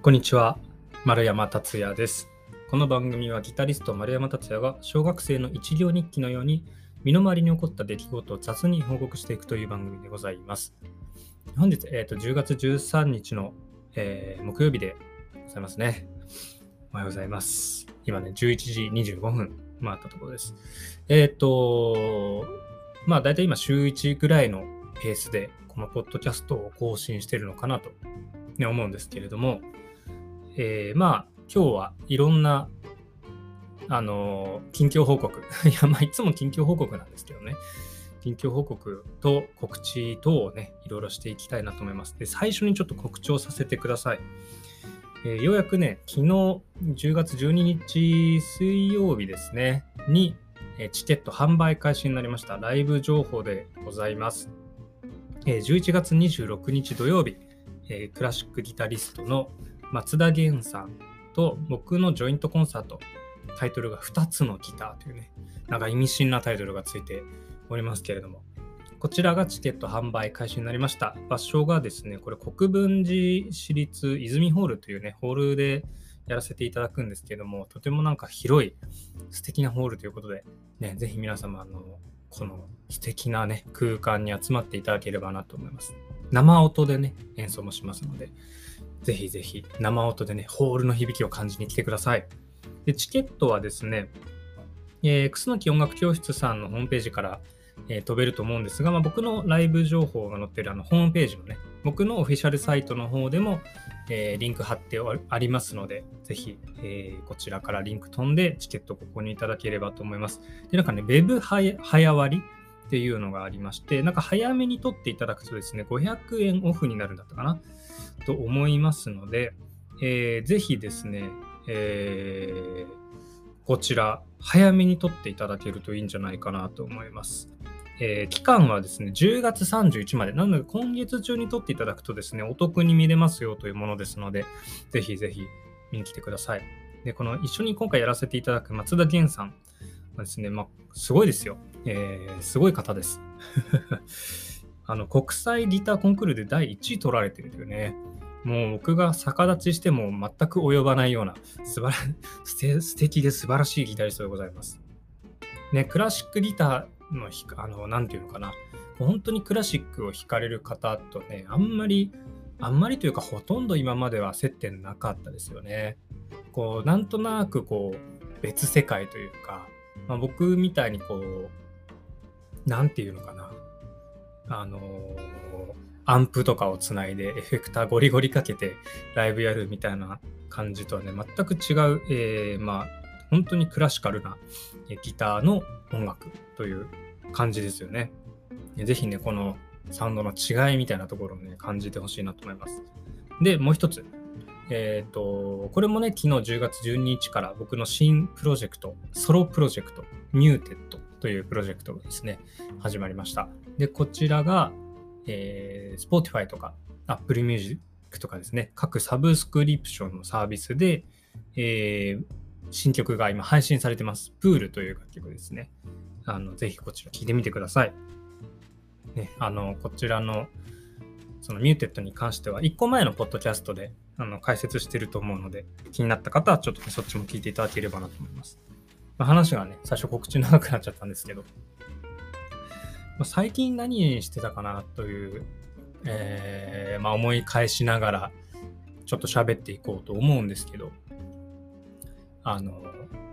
こんにちは丸山達也です。この番組はギタリスト丸山達也が小学生の一行日記のように身の回りに起こった出来事を雑に報告していくという番組でございます。本日、えーと、10月13日の、えー、木曜日でございますね。おはようございます。今ね11時25分回ったところです。えっ、ー、とまあ大体今週1ぐらいのペースでこのポッドキャストを更新してるのかなと、ね、思うんですけれども、えー、まあ今日はいろんなあの近況報告。いやまあいつも近況報告なんですけどね。近況報告と告知等をねいろいろしていきたいなと思います。で最初にちょっと告知をさせてください、えー、ようやくね昨日10月12日水曜日ですねにチケット販売開始になりました。ライブ情報でございます。11月26日土曜日、クラシックギタリストの松田源さんと僕のジョイントコンサート、タイトルが2つのギターというね、なんか意味深なタイトルがついておりますけれども、こちらがチケット販売開始になりました。場所がですね、これ国分寺市立泉ホールというね、ホールでやらせていただくんですけれども、とてもなんか広い素敵なホールということで、ね、ぜひ皆様、あの、この素敵なね、空間に集まっていただければなと思います。生音でね、演奏もしますので、ぜひぜひ生音でね、ホールの響きを感じに来てください。でチケットはですね、えー、楠木音楽教室さんのホームページから、えー、飛べると思うんですが、まあ、僕のライブ情報が載ってるあのホームページのね、僕のオフィシャルサイトの方でも、えー、リンク貼ってありますので、ぜひ、えー、こちらからリンク飛んでチケットを購入いただければと思います。で、なんかね、Web 早割っていうのがありまして、なんか早めに取っていただくとですね、500円オフになるんだったかな？と思いますので、えー、ぜひですね、えー、こちら、早めに取っていただけるといいんじゃないかなと思います。えー、期間はですね、10月31まで。なので、今月中に取っていただくとですね、お得に見れますよというものですので、ぜひぜひ見に来てください。で、この一緒に今回やらせていただく松田源さんですね、まあ、すごいですよ。えー、すごい方です。あの、国際ギターコンクールで第1位取られてるというね、もう僕が逆立ちしても全く及ばないような素晴ら素敵で素晴らしいギタリストでございます。ね、クラシックギターのあの、なんていうのかな。本当にクラシックを弾かれる方とね、あんまり、あんまりというかほとんど今までは接点なかったですよね。こう、なんとなくこう、別世界というか、まあ、僕みたいにこう、なんていうのかな。あのアンプとかをつないでエフェクターゴリゴリかけてライブやるみたいな感じとはね、全く違う、えー、まあ、本当にクラシカルなギターの音楽という感じですよね。ぜひね、このサウンドの違いみたいなところをね、感じてほしいなと思います。で、もう一つ。えっ、ー、と、これもね、昨日10月12日から僕の新プロジェクト、ソロプロジェクト、ミューテッドというプロジェクトがですね、始まりました。で、こちらが、えー、Spotify とか Apple Music とかですね、各サブスクリプションのサービスで、えー、新曲が今配信されてます。プールという楽曲ですね。あのぜひこちら聴いてみてください。ね、あのこちらのそのミューテッドに関しては1個前のポッドキャストであの解説してると思うので気になった方はちょっと、ね、そっちも聞いていただければなと思います。まあ、話がね、最初告知長くなっちゃったんですけど、まあ、最近何してたかなという、えー、まあ、思い返しながらちょっと喋っていこうと思うんですけど、あの、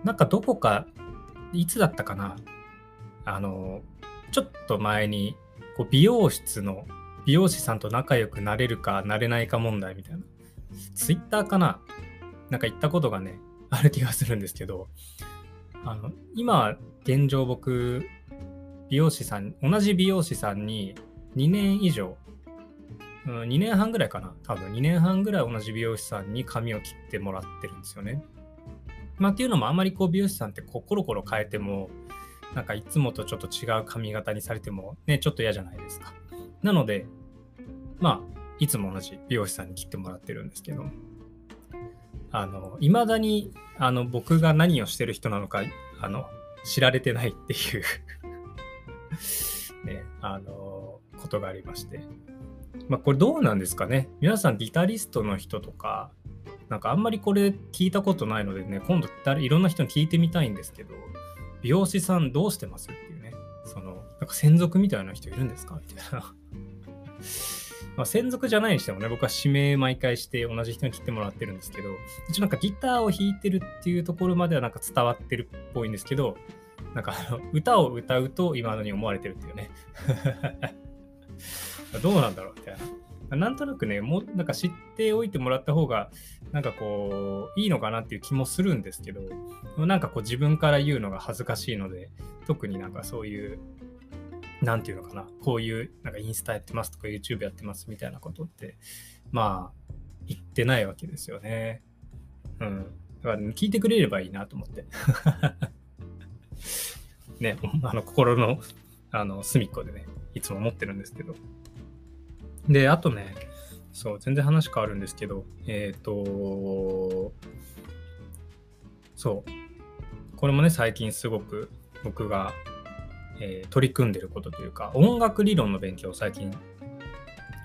なんかどこか、いつだったかな、あの、ちょっと前に、こう美容室の美容師さんと仲良くなれるかなれないか問題みたいな、ツイッターかな？なんか言ったことがね、ある気がするんですけど、あの、今、現状僕、美容師さん、同じ美容師さんに2年以上、うん、2年半ぐらいかな多分2年半ぐらい同じ美容師さんに髪を切ってもらってるんですよね。まあ、っていうのもあんまりこう美容師さんってこうコロコロ変えてもなんかいつもとちょっと違う髪型にされてもねちょっと嫌じゃないですか。なのでまあいつも同じ美容師さんに切ってもらってるんですけどあの未だにあの僕が何をしてる人なのかあの知られてないっていう ねあのことがありまして。まあこれどうなんですかね。皆さんギタリストの人とかなんかあんまりこれ聞いたことないのでね、今度いろんな人に聞いてみたいんですけど、美容師さんどうしてますっていうね、その、なんか専属みたいな人いるんですかみたいな。まあ、専属じゃないにしてもね、僕は指名毎回して同じ人に切ってもらってるんですけど、一応なんかギターを弾いてるっていうところまではなんか伝わってるっぽいんですけど、なんかあの歌を歌うと今のに思われてるっていうね。どうなんだろうみたいな。なんとなくね、もうなんか知っておいてもらった方が、なんかこう、いいのかなっていう気もするんですけど、なんかこう自分から言うのが恥ずかしいので、特になんかそういうなんていうのかな、こういう、なんかインスタやってますとか YouTube やってますみたいなことって、まあ、言ってないわけですよね。うん。だから聞いてくれればいいなと思って。ね、あの、心の、あの、隅っこでね、いつも思ってるんですけど。で、あとね、そう、全然話変わるんですけど、えっ、ー、と、そう、これもね、最近すごく僕がえー、取り組んでることというか音楽理論の勉強を最近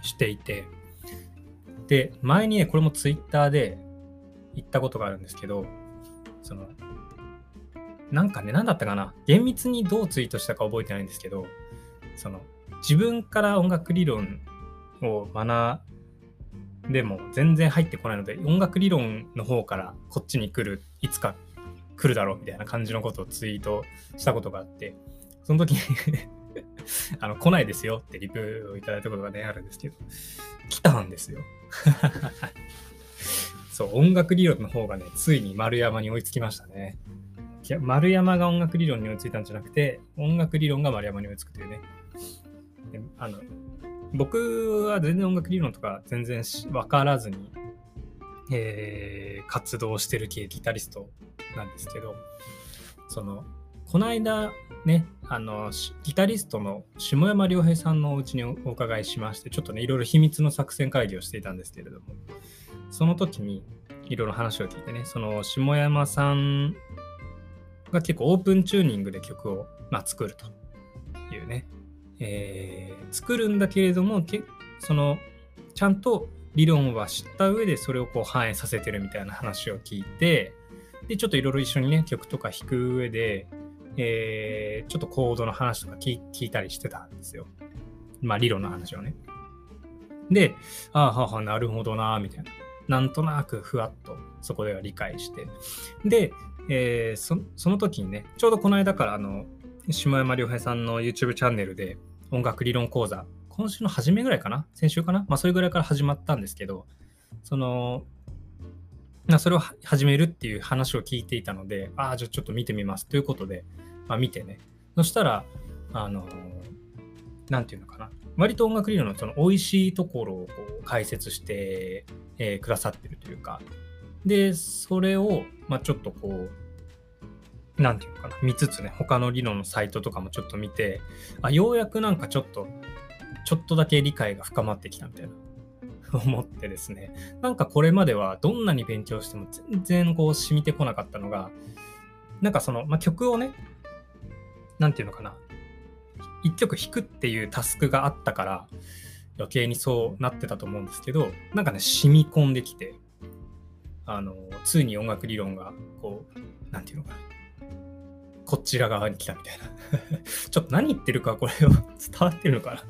していてで前にねこれもツイッターで言ったことがあるんですけどそのなんかね何だったかな厳密にどうツイートしたか覚えてないんですけどその自分から音楽理論を学んでも全然入ってこないので音楽理論の方からこっちに来るいつか来るだろうみたいな感じのことをツイートしたことがあってその時に あの、来ないですよってリプをいただいたことがね、あるんですけど、来たんですよ。そう、音楽理論の方がね、ついに丸山に追いつきましたね。いや、丸山が音楽理論に追いついたんじゃなくて、音楽理論が丸山に追いつくというね。あの僕は全然音楽理論とか全然分からずに、えー、活動してる系ギタリストなんですけど、その、この間ね、あの、ギタリストの下山良平さんのお家にお伺いしまして、ちょっとね、いろいろ秘密の作戦会議をしていたんですけれども、その時にいろいろ話を聞いてね、その下山さんが結構オープンチューニングで曲を、まあ、作るというね、えー、作るんだけれども、けその、ちゃんと理論は知った上でそれをこう反映させてるみたいな話を聞いて、で、ちょっといろいろ一緒にね、曲とか弾く上で、えー、ちょっとコードの話とか聞いたりしてたんですよ。まあ理論の話をね。で、ああ、はは、なるほどな、みたいな。なんとなくふわっとそこでは理解して。で、えー、そその時にね、ちょうどこの間からあの、下山良平さんの YouTube チャンネルで音楽理論講座、今週の初めぐらいかな？先週かな？まあそれぐらいから始まったんですけど、その、それを始めるっていう話を聞いていたので、ああ、じゃあちょっと見てみますということで、まあ、見てね。そしたら、あの、なんていうのかな。割と音楽理論のその美味しいところをこう解説して、えー、くださってるというか、で、それを、まあ、ちょっとこう、なんていうのかな、見つつね、他の理論のサイトとかもちょっと見て、あ、ようやくなんかちょっと、ちょっとだけ理解が深まってきたみたいな。思ってですね、なんかこれまではどんなに勉強しても全然こう染みてこなかったのが、なんかその、まあ、曲をね、なんていうのかな、一曲弾くっていうタスクがあったから、余計にそうなってたと思うんですけど、なんかね、染み込んできて、あの、ついに音楽理論が、こう、なんていうのかな、こちら側に来たみたいな。ちょっと何言ってるか、これを 伝わってるのかな。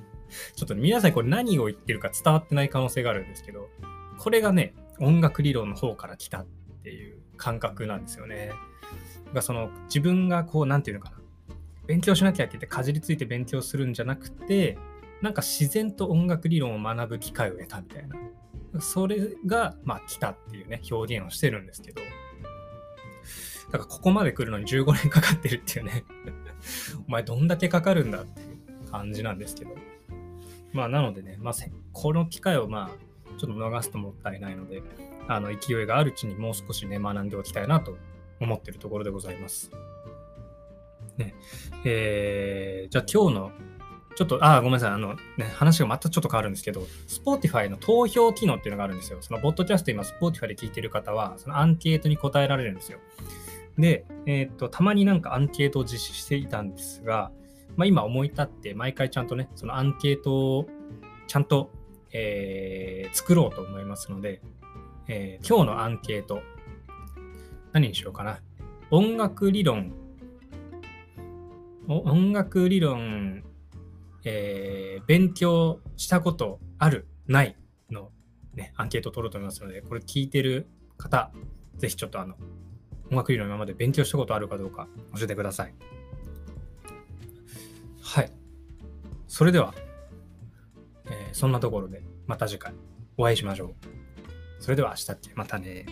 ちょっと皆さんこれ何を言ってるか伝わってない可能性があるんですけど、これがね、音楽理論の方から来たっていう感覚なんですよね。がその自分がこう、なんていうのかな。勉強しなきゃって言ってかじりついて勉強するんじゃなくて、なんか自然と音楽理論を学ぶ機会を得たみたいな。それが、まあ、来たっていうね、表現をしてるんですけど、だからここまで来るのに15年かかってるっていうね お前どんだけかかるんだっていう感じなんですけど。まあ、なのでね、まあ、この機会をまあ、ちょっと逃すともったいないので、あの、勢いがあるうちにもう少しね、学んでおきたいなと思ってるところでございます。ね。えー、じゃあ今日の、ちょっと、あ、ごめんなさい、あの、ね、話がまたちょっと変わるんですけど、Spotify の投票機能っていうのがあるんですよ。その、ボッドキャスト今、Spotify で聞いてる方は、そのアンケートに答えられるんですよ。で、えー、っと、たまになんかアンケートを実施していたんですが、まあ、今思い立って毎回ちゃんとね、そのアンケートをちゃんと、えー、作ろうと思いますので、えー今日のアンケート、何にしようかな。音楽理論、音楽理論、えー勉強したことある、ないの、ね、アンケートを取ろうと思いますので、これ聞いてる方、ぜひちょっとあの、音楽理論今まで勉強したことあるかどうか教えてください。はい。それでは、えーそんなところでまた次回お会いしましょう。それでは明日ってまたね。